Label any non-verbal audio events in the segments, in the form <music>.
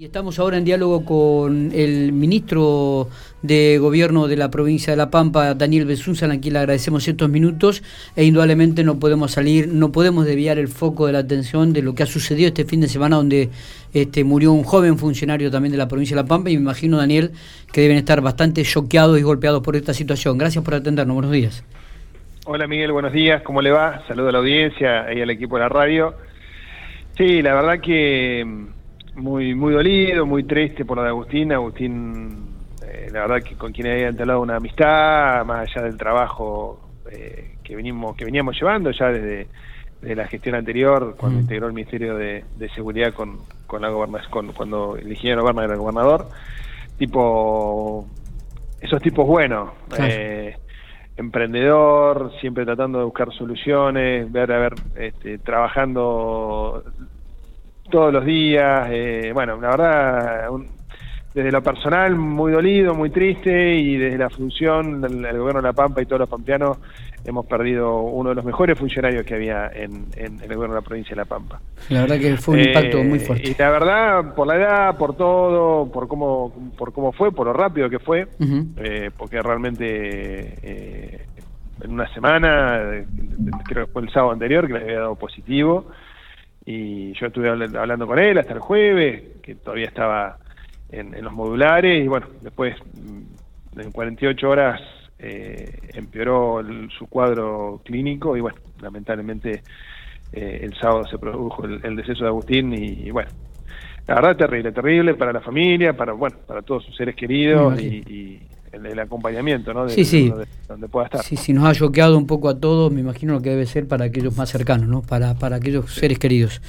Y estamos ahora en diálogo con el ministro de Gobierno de la provincia de La Pampa, Daniel Besunza, a quien le agradecemos estos minutos e indudablemente no podemos salir, no podemos desviar el foco de la atención de lo que ha sucedido este fin de semana donde este, murió un joven funcionario también de la provincia de La Pampa y me imagino, Daniel, que deben estar bastante choqueados y golpeados por esta situación. Gracias por atendernos, buenos días. Hola Miguel, buenos días, ¿cómo le va? Saludo a la audiencia y al equipo de la radio. Sí, la verdad que muy muy dolido, muy triste por lo de Agustín. Agustín, eh, la verdad que con quien había entablado una amistad, más allá del trabajo eh, que venimos que veníamos llevando ya desde, la gestión anterior, cuando mm. integró el Ministerio de, Seguridad con, con la con, cuando el ingeniero Berna era el gobernador, tipo esos tipos buenos. Eh, emprendedor, siempre tratando de buscar soluciones, ver, a ver, este, trabajando todos los días. Eh, bueno, la verdad, desde lo personal, muy dolido, muy triste, y desde la función, del gobierno de La Pampa y todos los pampeanos, hemos perdido uno de los mejores funcionarios que había en, el gobierno de la provincia de La Pampa. La verdad que fue un impacto muy fuerte. Y la verdad, por la edad, por todo, por cómo, por cómo fue, por lo rápido que fue, eh, porque realmente eh, en una semana, creo que fue el sábado anterior, que le había dado positivo, y yo estuve hablando con él hasta el jueves, que todavía estaba en, los modulares, y bueno, después mm, en 48 horas eh, empeoró su cuadro clínico y bueno, lamentablemente eh, el sábado se produjo el, deceso de Agustín y, bueno, la verdad terrible, terrible para la familia, para bueno, para todos sus seres queridos y, el, acompañamiento, ¿no? De, sí, sí. Donde, pueda estar. Sí, sí, nos ha choqueado un poco a todos, me imagino lo que debe ser para aquellos más cercanos, ¿no? Para, para aquellos seres queridos.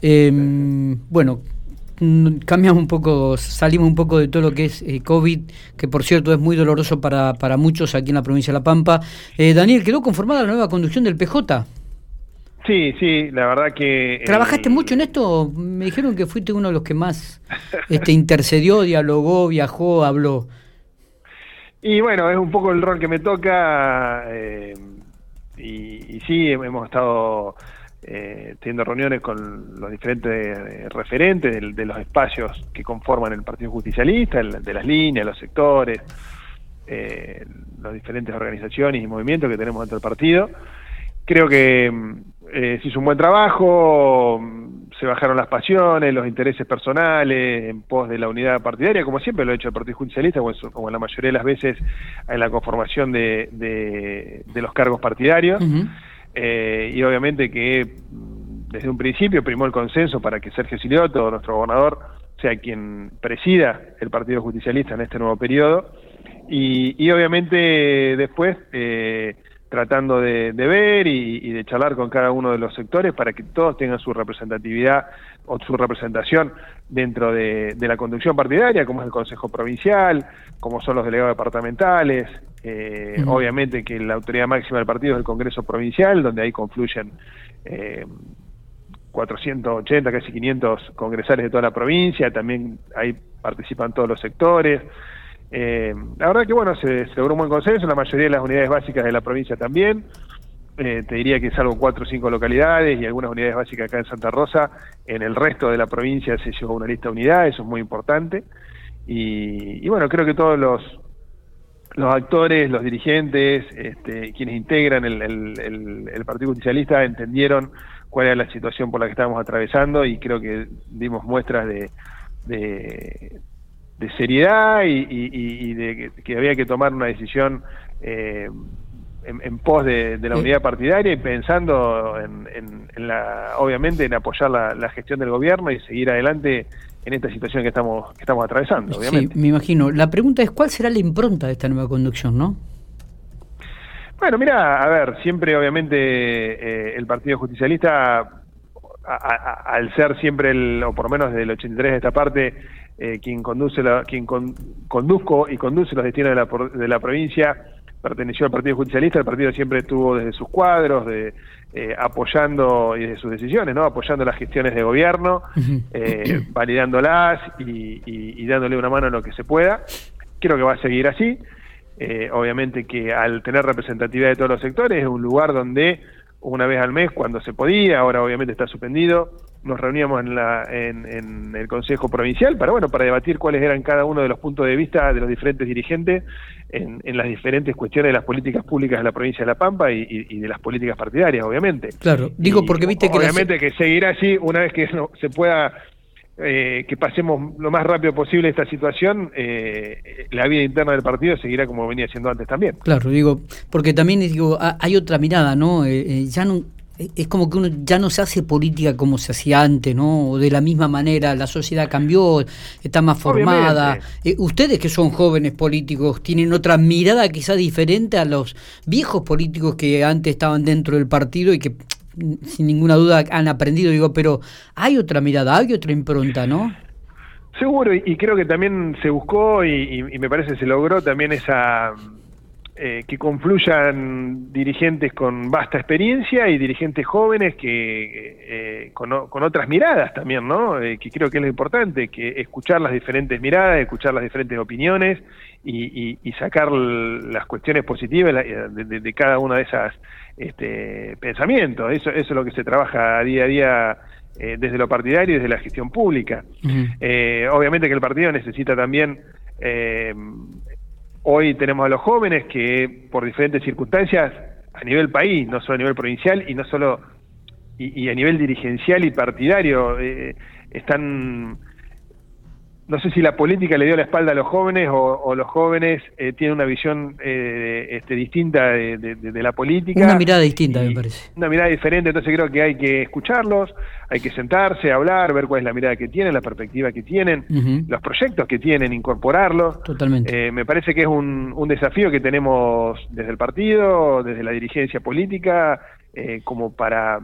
Em, bueno, cambiamos un poco, salimos un poco de todo lo que es eh, COVID, que por cierto es muy doloroso para, para muchos aquí en la provincia de La Pampa. Eh, Daniel, ¿quedó conformada la nueva conducción del PJ? Sí, sí, la verdad que... ¿Trabajaste mucho en esto? Me dijeron que fuiste uno de los que más este, <laughs> intercedió, dialogó, viajó, habló. Y bueno, es un poco el rol que me toca eh, y, sí, hemos estado eh, teniendo reuniones con los diferentes eh, referentes de, los espacios que conforman el Partido Justicialista, de las líneas, los sectores, eh, las diferentes organizaciones y movimientos que tenemos dentro del partido. Creo que eh, se hizo un buen trabajo, se bajaron las pasiones, los intereses personales en pos de la unidad partidaria, como siempre lo ha hecho el Partido Judicialista, como en la mayoría de las veces en la conformación de, de, los cargos partidarios. Eh, y obviamente que desde un principio primó el consenso para que Sergio Silioto, nuestro gobernador, sea quien presida el Partido Judicialista en este nuevo periodo. Y, y obviamente después... Eh, tratando de, ver y, de charlar con cada uno de los sectores para que todos tengan su representatividad o su representación dentro de, la conducción partidaria, como es el Consejo Provincial, como son los delegados departamentales, eh, obviamente que la autoridad máxima del partido es el Congreso Provincial, donde ahí confluyen eh, 480, casi 500 congresales de toda la provincia, también ahí participan todos los sectores. Eh, la verdad que bueno, se, logró un buen consenso, la mayoría de las unidades básicas de la provincia también. Eh, te diría que salvo cuatro o cinco localidades y algunas unidades básicas acá en Santa Rosa, en el resto de la provincia se llegó una lista de unidades, eso es muy importante. Y, bueno, creo que todos los, los actores, los dirigentes, este, quienes integran el, Partido Justicialista entendieron cuál era la situación por la que estábamos atravesando y creo que dimos muestras de, de seriedad y, de que, había que tomar una decisión eh, en, pos de, la unidad partidaria y pensando en, la, obviamente en apoyar la, gestión del gobierno y seguir adelante en esta situación que estamos que estamos atravesando. Obviamente. Sí, me imagino. La pregunta es cuál será la impronta de esta nueva conducción, ¿no? Bueno, mira, a ver, siempre obviamente eh, el Partido Justicialista al ser siempre el, o por lo menos desde el 83 de esta parte, eh, quien conduce la, quien conduzco y conduce los destinos de la, de la provincia, perteneció al Partido Judicialista, el partido siempre estuvo desde sus cuadros, de, eh, apoyando y desde sus decisiones, ¿no? apoyando las gestiones de gobierno, eh, <coughs> validándolas y, y, dándole una mano en lo que se pueda. Creo que va a seguir así. obviamente que al tener representatividad de todos los sectores es un lugar donde una vez al mes cuando se podía, ahora obviamente está suspendido, nos reuníamos en, la, en, el Consejo Provincial para, bueno, para debatir cuáles eran cada uno de los puntos de vista de los diferentes dirigentes en, las diferentes cuestiones de las políticas públicas de la provincia de La Pampa y, de las políticas partidarias, obviamente. Claro, digo porque viste que... Obviamente que seguirá así una vez que se pueda eh, que pasemos lo más rápido posible esta situación, eh, la vida interna del partido seguirá como venía siendo antes también. Claro, digo, porque también digo, hay otra mirada, ¿no? Eh, ya no es como que uno ya no se hace política como se hacía antes, ¿no? De la misma manera, la sociedad cambió, está más formada. ustedes que son jóvenes políticos, tienen otra mirada quizá diferente a los viejos políticos que antes estaban dentro del partido y que sin ninguna duda han aprendido, digo, pero hay otra mirada, hay otra impronta, ¿no? Seguro, y, creo que también se buscó y, me parece se logró también esa eh, que confluyan dirigentes con vasta experiencia y dirigentes jóvenes que eh, con, otras miradas también, ¿no? Eh, que creo que es lo importante, que escuchar las diferentes miradas, escuchar las diferentes opiniones y, sacar las cuestiones positivas de cada una de esas este, pensamiento. Eso, eso es lo que se trabaja día a día eh, desde lo partidario y desde la gestión pública. Eh, obviamente que el partido necesita también, eh, hoy tenemos a los jóvenes que por diferentes circunstancias a nivel país, no solo a nivel provincial y no solo y, a nivel dirigencial y partidario, están no sé si la política le dio la espalda a los jóvenes o, los jóvenes eh, tienen una visión eh, este, distinta de, la política. Una mirada distinta, me parece. Una mirada diferente, entonces creo que hay que escucharlos, hay que sentarse, hablar, ver cuál es la mirada que tienen, la perspectiva que tienen, los proyectos que tienen, incorporarlos. Totalmente. Eh, me parece que es un, un desafío que tenemos desde el partido, desde la dirigencia política, como para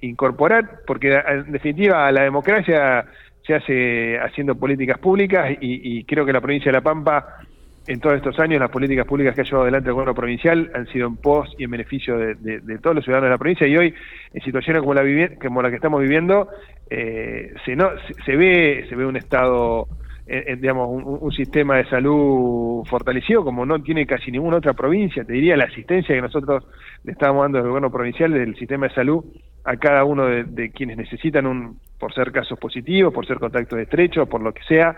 incorporar, porque en definitiva la democracia se hace haciendo políticas públicas y, creo que la provincia de La Pampa, en todos estos años, las políticas públicas que ha llevado adelante el gobierno provincial han sido en pos y en beneficio de, todos los ciudadanos de la provincia y hoy, en situaciones como la, como la que estamos viviendo, eh, se, no, se, ve, se ve un estado eh, eh, digamos, un, sistema de salud fortalecido como no tiene casi ninguna otra provincia. Te diría la asistencia que nosotros le estamos dando del gobierno provincial del sistema de salud a cada uno de, quienes necesitan un, por ser casos positivos, por ser contactos estrechos, por lo que sea,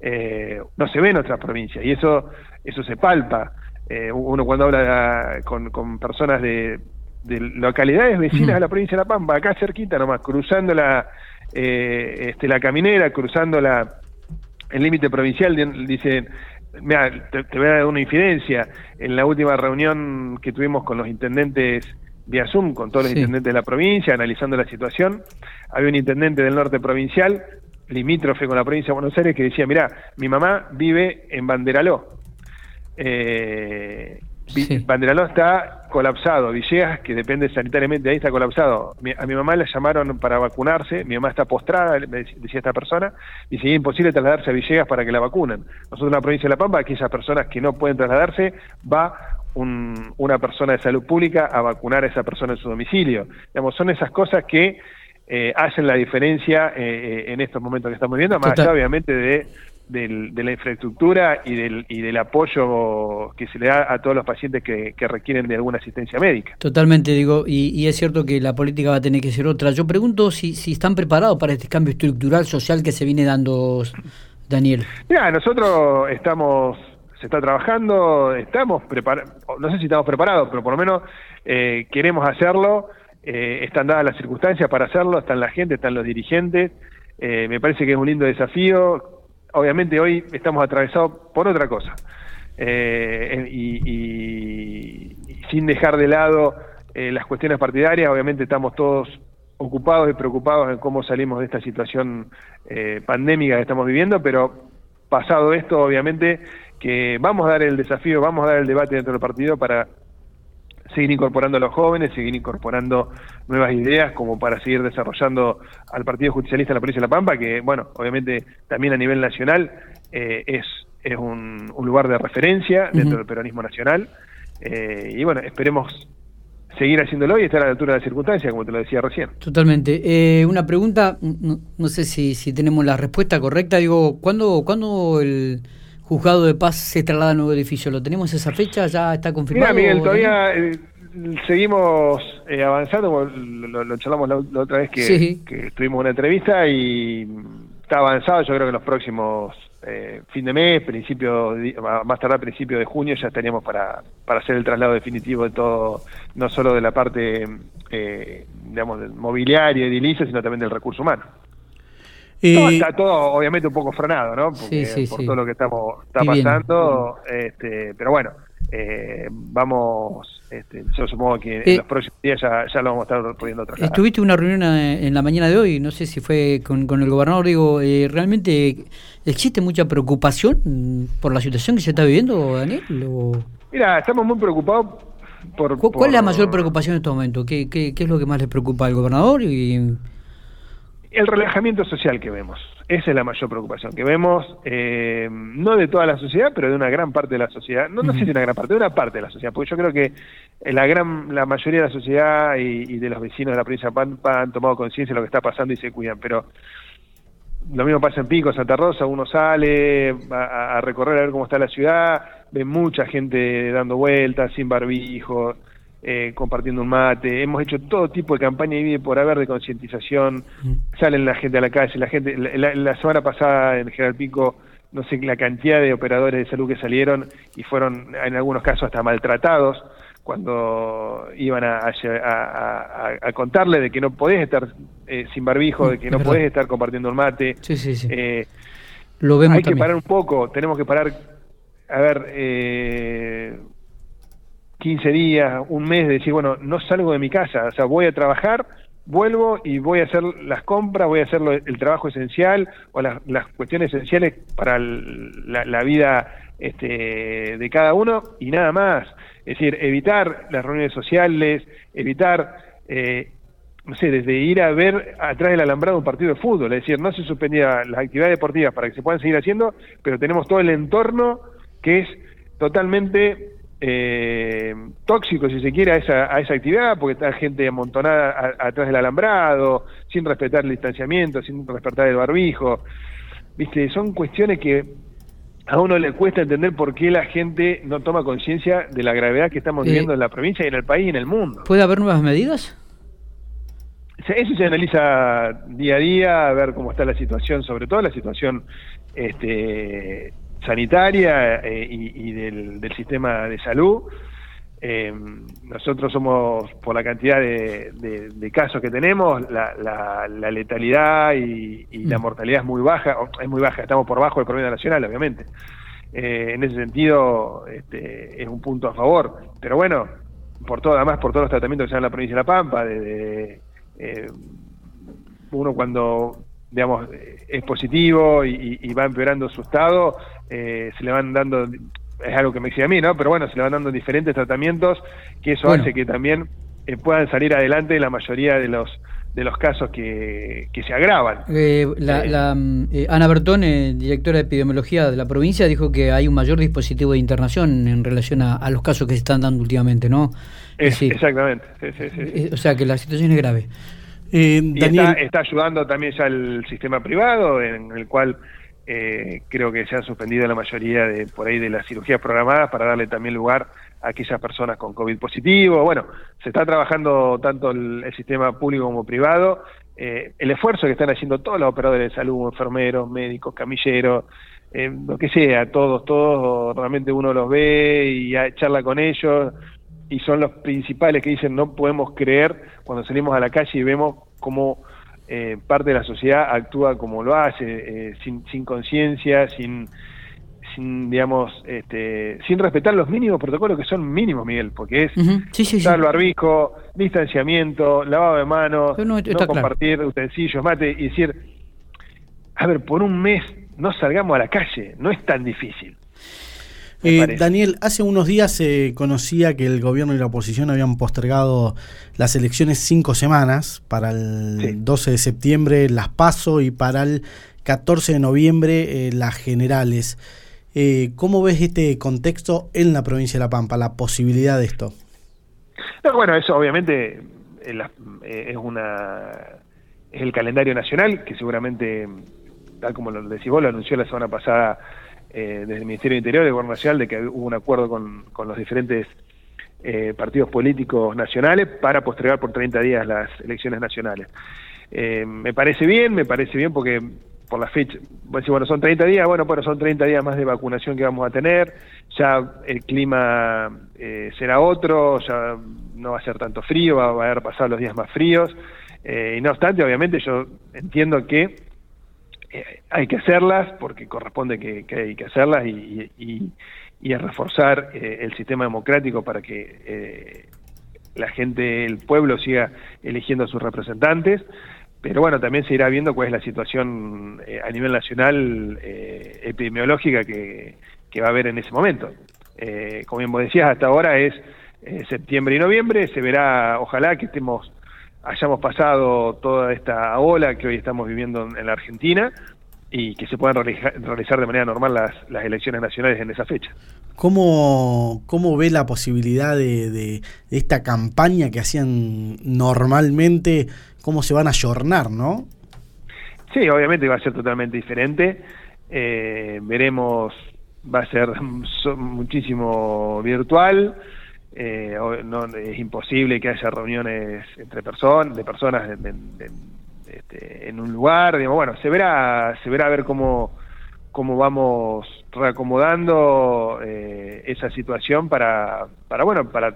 eh, no se ve en otras provincias. Y eso, eso se palpa. uno cuando habla con, con personas de, de localidades vecinas de la provincia de La Pampa, acá cerquita nomás, cruzando la, este, la caminera, cruzando la, el límite provincial dice, mira, te, voy a dar una infidencia, en la última reunión que tuvimos con los intendentes vía Zoom, con todos los intendentes de la provincia, analizando la situación, había un intendente del norte provincial, limítrofe con la provincia de Buenos Aires, que decía, mira, mi mamá vive en Banderaló. Eh, Banderaló está colapsado, Villegas, que depende sanitariamente, ahí está colapsado. a mi mamá la llamaron para vacunarse, mi mamá está postrada, me decía esta persona, y sería imposible trasladarse a Villegas para que la vacunen. Nosotros en la provincia de La Pampa, aquellas personas que no pueden trasladarse, va una persona de salud pública a vacunar a esa persona en su domicilio. Digamos, son esas cosas que eh, hacen la diferencia eh, eh, en estos momentos que estamos viviendo, más allá obviamente de de la infraestructura y del, y del apoyo que se le da a todos los pacientes que, requieren de alguna asistencia médica. Totalmente, digo, y, es cierto que la política va a tener que ser otra. Yo pregunto si, si están preparados para este cambio estructural social que se viene dando, Daniel. Mira, nosotros estamos, se está trabajando, estamos preparados, no sé si estamos preparados, pero por lo menos eh, queremos hacerlo, eh, están dadas las circunstancias para hacerlo, están la gente, están los dirigentes. Eh, me parece que es un lindo desafío obviamente hoy estamos atravesados por otra cosa. Eh, y, sin dejar de lado eh, las cuestiones partidarias, obviamente estamos todos ocupados y preocupados en cómo salimos de esta situación pandémica que estamos viviendo, pero pasado esto, obviamente que vamos a dar el desafío, vamos a dar el debate dentro del partido para seguir incorporando a los jóvenes, seguir incorporando nuevas ideas como para seguir desarrollando al Partido Judicialista en la provincia de La Pampa, que, bueno, obviamente también a nivel nacional eh, es, es un, lugar de referencia dentro del peronismo nacional. Eh, y bueno, esperemos seguir haciéndolo y estar a la altura de las circunstancias, como te lo decía recién. Totalmente. Eh, una pregunta, no, sé si, si tenemos la respuesta correcta, digo, ¿cuándo, ¿cuándo el juzgado de paz se traslada a nuevo edificio. ¿Lo tenemos esa fecha? ¿Ya está confirmado? Mira, Miguel, todavía seguimos eh, avanzando, lo, charlamos la, otra vez que, que tuvimos una entrevista y está avanzado, yo creo que en los próximos eh, fin de mes, principio, más tarde principio de junio ya estaríamos para, para hacer el traslado definitivo de todo, no solo de la parte, eh, digamos, del mobiliario, edilicia, sino también del recurso humano. Está todo obviamente un poco frenado, ¿no? por todo lo que estamos está pasando, este, pero bueno, eh, vamos este, yo supongo que en eh, los próximos días ya, lo vamos a estar pudiendo trasladar. Estuviste una reunión eh, en la mañana de hoy, no sé si fue con, el gobernador, digo, eh, ¿realmente existe mucha preocupación por la situación que se está viviendo, Daniel? Mira, estamos muy preocupados por, ¿Cuál es la mayor preocupación en este momento? ¿Qué, qué, qué es lo que más le preocupa al gobernador? y el relajamiento social que vemos. Esa es la mayor preocupación que vemos, eh, no de toda la sociedad, pero de una gran parte de la sociedad. No, no sé si una gran parte, de una parte de la sociedad, porque yo creo que la gran, la mayoría de la sociedad y, de los vecinos de la provincia de Pampa han tomado conciencia de lo que está pasando y se cuidan. Pero lo mismo pasa en Pico, Santa Rosa, uno sale a, a recorrer a ver cómo está la ciudad, ve mucha gente dando vueltas, sin barbijo, eh, compartiendo un mate, hemos hecho todo tipo de campaña y vive por haber de concientización, salen la gente a la calle, la gente, la, semana pasada en General Pico, no sé la cantidad de operadores de salud que salieron y fueron en algunos casos hasta maltratados cuando iban a, a, contarle de que no podés estar eh, sin barbijo, de que no podés estar compartiendo un mate. Eh, Lo vemos hay que parar un poco, tenemos que parar, a ver, eh, 15 días, un mes, de decir, bueno, no salgo de mi casa, o sea, voy a trabajar, vuelvo y voy a hacer las compras, voy a hacer el trabajo esencial o las, cuestiones esenciales para la, vida este, de cada uno y nada más. Es decir, evitar las reuniones sociales, evitar, eh, no sé, desde ir a ver atrás del alambrado un partido de fútbol, es decir, no se suspendía las actividades deportivas para que se puedan seguir haciendo, pero tenemos todo el entorno que es totalmente eh, tóxico, si se quiere, a esa, a esa actividad, porque está gente amontonada atrás del alambrado, sin respetar el distanciamiento, sin respetar el barbijo. Viste, son cuestiones que a uno le cuesta entender por qué la gente no toma conciencia de la gravedad que estamos viviendo en la provincia y en el país y en el mundo. ¿Puede haber nuevas medidas? Eso se analiza día a día, a ver cómo está la situación, sobre todo la situación este, sanitaria eh, y, del, sistema de salud. Eh, nosotros somos, por la cantidad de, casos que tenemos, la, letalidad y, la mm. mortalidad es muy baja, es muy baja, estamos por bajo del promedio nacional, obviamente. Eh, en ese sentido, este, es un punto a favor. Pero bueno, por todo, además por todos los tratamientos que se dan en la provincia de La Pampa, desde uno cuando digamos, es positivo y, va empeorando su estado, eh, se le van dando, es algo que me decía a mí, ¿no? Pero bueno, se le van dando diferentes tratamientos, que eso hace que también eh, puedan salir adelante la mayoría de los de los casos que, que se agravan. Eh, la, mm, Ana Bertón, directora de epidemiología de la provincia, dijo que hay un mayor dispositivo de internación en relación a, los casos que se están dando últimamente, ¿no? Exactamente. o sea que la situación es grave. Eh, está, ayudando también ya el sistema privado, en el cual eh, creo que se han suspendido la mayoría de por ahí de las cirugías programadas para darle también lugar a aquellas personas con COVID positivo. Bueno, se está trabajando tanto el, sistema público como privado. Eh, el esfuerzo que están haciendo todos los operadores de salud, enfermeros, médicos, camilleros, lo que sea, todos, todos, realmente uno los ve y charla con ellos y son los principales que dicen no podemos creer cuando salimos a la calle y vemos cómo eh, parte de la sociedad actúa como lo hace, eh, sin, sin conciencia, sin, sin, digamos, este, sin respetar los mínimos protocolos que son mínimos, Miguel, porque es uh barbijo, distanciamiento, lavado de manos, no, compartir utensilios, mate, y decir, a ver, por un mes no salgamos a la calle, no es tan difícil. Eh, Daniel, hace unos días se conocía que el gobierno y la oposición habían postergado las elecciones cinco semanas, para el 12 de septiembre las PASO y para el 14 de noviembre eh, las generales. Eh, ¿Cómo ves este contexto en la provincia de La Pampa, la posibilidad de esto? bueno, eso obviamente es, una es el calendario nacional que seguramente, tal como lo decís vos, lo anunció la semana pasada eh, desde el Ministerio del Interior del Gobierno Nacional de que hubo un acuerdo con, los diferentes eh, partidos políticos nacionales para postergar por 30 días las elecciones nacionales. Eh, me parece bien, me parece bien porque por la fecha, bueno, son 30 días, bueno, bueno, son 30 días más de vacunación que vamos a tener, ya el clima eh, será otro, ya no va a ser tanto frío, va, a haber pasado los días más fríos, y no obstante, obviamente yo entiendo que hay que hacerlas porque corresponde que, hay que hacerlas y, y reforzar eh, el sistema democrático para que eh, la gente, el pueblo siga eligiendo a sus representantes. Pero bueno, también se irá viendo cuál es la situación eh, a nivel nacional epidemiológica que, va a haber en ese momento. como bien vos decías, hasta ahora es septiembre y noviembre, se verá, ojalá que estemos hayamos pasado toda esta ola que hoy estamos viviendo en la Argentina, y que se puedan realizar, de manera normal las, las, elecciones nacionales en esa fecha. ¿Cómo, cómo ve la posibilidad de, esta campaña que hacían normalmente? ¿Cómo se van a ayornar, no? Sí, obviamente va a ser totalmente diferente. Eh, veremos, va a ser <laughs> muchísimo virtual. Eh, no, es imposible que haya reuniones entre personas, de personas este, en un lugar, digamos, bueno, se verá, se verá a ver cómo, cómo vamos reacomodando eh, esa situación para, para bueno, para,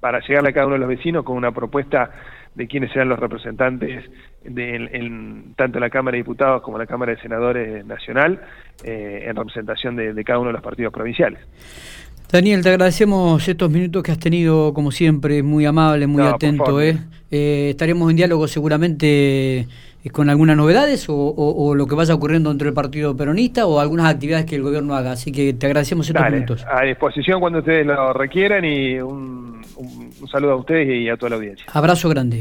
para llegarle a cada uno de los vecinos con una propuesta de quiénes serán los representantes de, en, tanto en la Cámara de Diputados como en la Cámara de Senadores Nacional eh, en representación de, cada uno de los partidos provinciales. Daniel, te agradecemos estos minutos que has tenido, como siempre, muy amable, muy atento. ¿eh? Eh, estaremos en diálogo seguramente eh, con algunas novedades o, lo que vaya ocurriendo dentro del Partido Peronista o algunas actividades que el gobierno haga. Así que te agradecemos estos minutos. A disposición cuando ustedes lo requieran y un saludo a ustedes y a toda la audiencia. Abrazo grande.